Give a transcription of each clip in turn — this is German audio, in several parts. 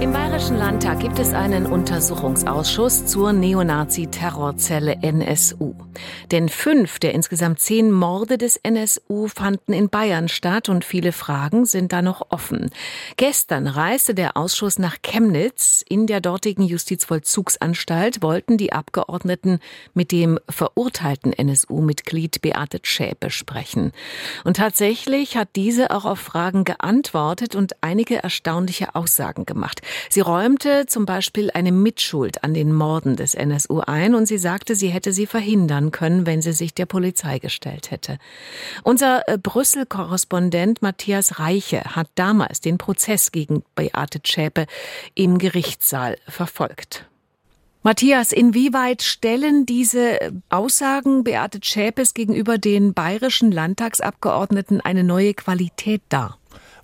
Im Bayerischen Landtag gibt es einen Untersuchungsausschuss zur Neonazi-Terrorzelle NSU. Denn fünf der insgesamt zehn Morde des NSU fanden in Bayern statt und viele Fragen sind da noch offen. Gestern reiste der Ausschuss nach Chemnitz. In der dortigen Justizvollzugsanstalt wollten die Abgeordneten mit dem verurteilten NSU-Mitglied Beate Schäpe sprechen. Und tatsächlich hat diese auch auf Fragen geantwortet und einige erstaunliche Aussagen gemacht. Sie räumte zum Beispiel eine Mitschuld an den Morden des NSU ein und sie sagte, sie hätte sie verhindern können, wenn sie sich der Polizei gestellt hätte. Unser äh, Brüssel-Korrespondent Matthias Reiche hat damals den Prozess gegen Beate Zschäpe im Gerichtssaal verfolgt. Matthias, inwieweit stellen diese Aussagen Beate Zschäpes gegenüber den bayerischen Landtagsabgeordneten eine neue Qualität dar?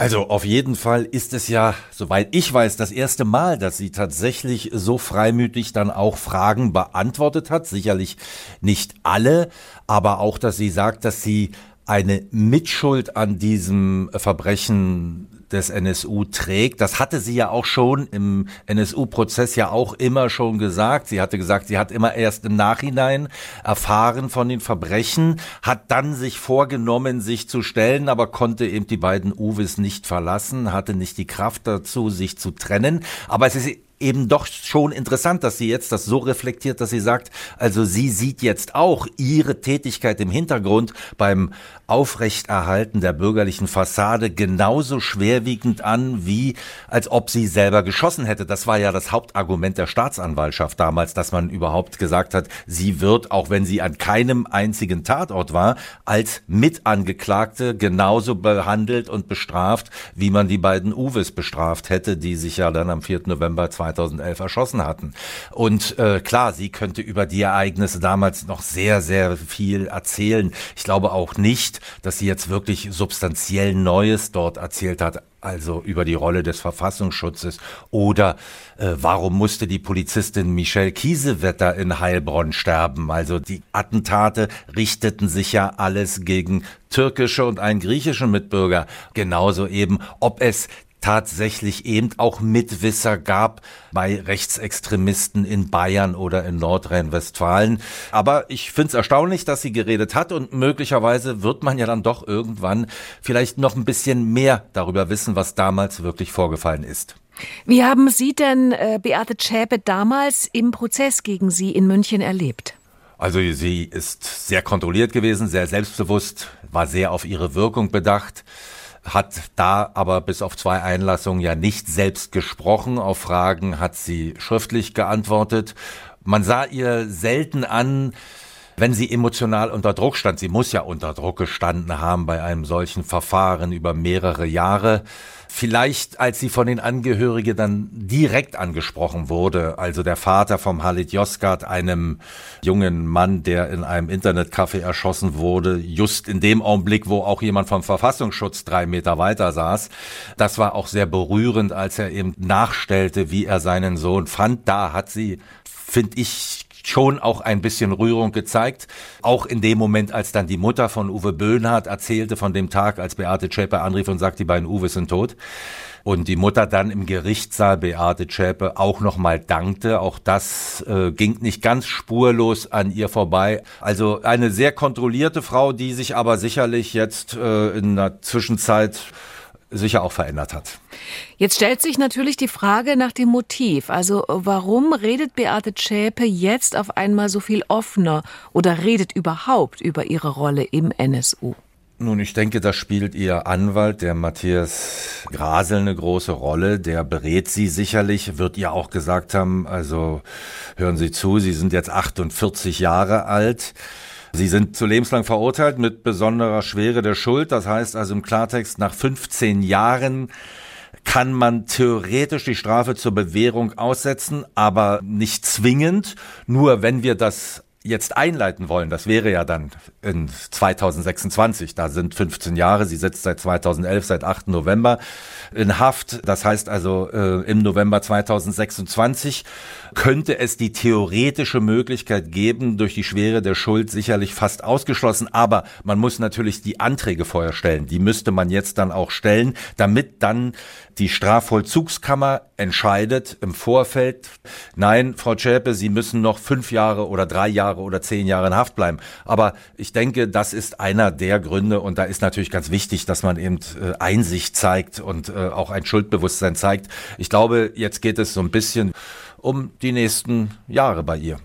Also auf jeden Fall ist es ja, soweit ich weiß, das erste Mal, dass sie tatsächlich so freimütig dann auch Fragen beantwortet hat. Sicherlich nicht alle, aber auch, dass sie sagt, dass sie eine Mitschuld an diesem Verbrechen des NSU trägt. Das hatte sie ja auch schon im NSU-Prozess ja auch immer schon gesagt. Sie hatte gesagt, sie hat immer erst im Nachhinein erfahren von den Verbrechen, hat dann sich vorgenommen, sich zu stellen, aber konnte eben die beiden Uwes nicht verlassen, hatte nicht die Kraft dazu, sich zu trennen. Aber es ist eben doch schon interessant, dass sie jetzt das so reflektiert, dass sie sagt, also sie sieht jetzt auch ihre Tätigkeit im Hintergrund beim Aufrechterhalten der bürgerlichen Fassade genauso schwerwiegend an, wie als ob sie selber geschossen hätte. Das war ja das Hauptargument der Staatsanwaltschaft damals, dass man überhaupt gesagt hat, sie wird, auch wenn sie an keinem einzigen Tatort war, als Mitangeklagte genauso behandelt und bestraft, wie man die beiden Uwes bestraft hätte, die sich ja dann am 4. November 2011 erschossen hatten. Und äh, klar, sie könnte über die Ereignisse damals noch sehr, sehr viel erzählen. Ich glaube auch nicht, dass sie jetzt wirklich substanziell Neues dort erzählt hat, also über die Rolle des Verfassungsschutzes oder äh, warum musste die Polizistin Michelle Kiesewetter in Heilbronn sterben? Also die Attentate richteten sich ja alles gegen türkische und einen griechischen Mitbürger. Genauso eben, ob es tatsächlich eben auch Mitwisser gab bei Rechtsextremisten in Bayern oder in Nordrhein-Westfalen. Aber ich finde es erstaunlich, dass sie geredet hat und möglicherweise wird man ja dann doch irgendwann vielleicht noch ein bisschen mehr darüber wissen, was damals wirklich vorgefallen ist. Wie haben Sie denn äh, Beate Zschäpe damals im Prozess gegen Sie in München erlebt? Also sie ist sehr kontrolliert gewesen, sehr selbstbewusst, war sehr auf ihre Wirkung bedacht hat da aber bis auf zwei Einlassungen ja nicht selbst gesprochen. Auf Fragen hat sie schriftlich geantwortet. Man sah ihr selten an, wenn sie emotional unter Druck stand. Sie muss ja unter Druck gestanden haben bei einem solchen Verfahren über mehrere Jahre. Vielleicht, als sie von den Angehörigen dann direkt angesprochen wurde, also der Vater vom Halit Yozgat, einem jungen Mann, der in einem Internetcafé erschossen wurde, just in dem Augenblick, wo auch jemand vom Verfassungsschutz drei Meter weiter saß. Das war auch sehr berührend, als er eben nachstellte, wie er seinen Sohn fand. Da hat sie, finde ich, schon auch ein bisschen Rührung gezeigt. Auch in dem Moment, als dann die Mutter von Uwe Böhnhardt erzählte von dem Tag, als Beate Zschäpe anrief und sagt, die beiden Uwes sind tot. Und die Mutter dann im Gerichtssaal Beate Zschäpe auch nochmal dankte. Auch das äh, ging nicht ganz spurlos an ihr vorbei. Also eine sehr kontrollierte Frau, die sich aber sicherlich jetzt äh, in der Zwischenzeit sicher auch verändert hat. Jetzt stellt sich natürlich die Frage nach dem Motiv. Also warum redet Beate Zschäpe jetzt auf einmal so viel offener oder redet überhaupt über ihre Rolle im NSU? Nun, ich denke, da spielt ihr Anwalt, der Matthias Grasel, eine große Rolle. Der berät sie sicherlich, wird ihr auch gesagt haben, also hören Sie zu, Sie sind jetzt 48 Jahre alt. Sie sind zu lebenslang verurteilt mit besonderer Schwere der Schuld. Das heißt also im Klartext, nach 15 Jahren kann man theoretisch die Strafe zur Bewährung aussetzen, aber nicht zwingend. Nur wenn wir das jetzt einleiten wollen, das wäre ja dann in 2026, da sind 15 Jahre, sie sitzt seit 2011, seit 8. November in Haft, das heißt also äh, im November 2026 könnte es die theoretische Möglichkeit geben, durch die Schwere der Schuld sicherlich fast ausgeschlossen, aber man muss natürlich die Anträge vorher stellen, die müsste man jetzt dann auch stellen, damit dann die Strafvollzugskammer entscheidet im Vorfeld, nein, Frau Schäpe, Sie müssen noch fünf Jahre oder drei Jahre oder zehn Jahre in Haft bleiben. Aber ich denke, das ist einer der Gründe und da ist natürlich ganz wichtig, dass man eben äh, Einsicht zeigt und äh, auch ein Schuldbewusstsein zeigt. Ich glaube, jetzt geht es so ein bisschen um die nächsten Jahre bei ihr.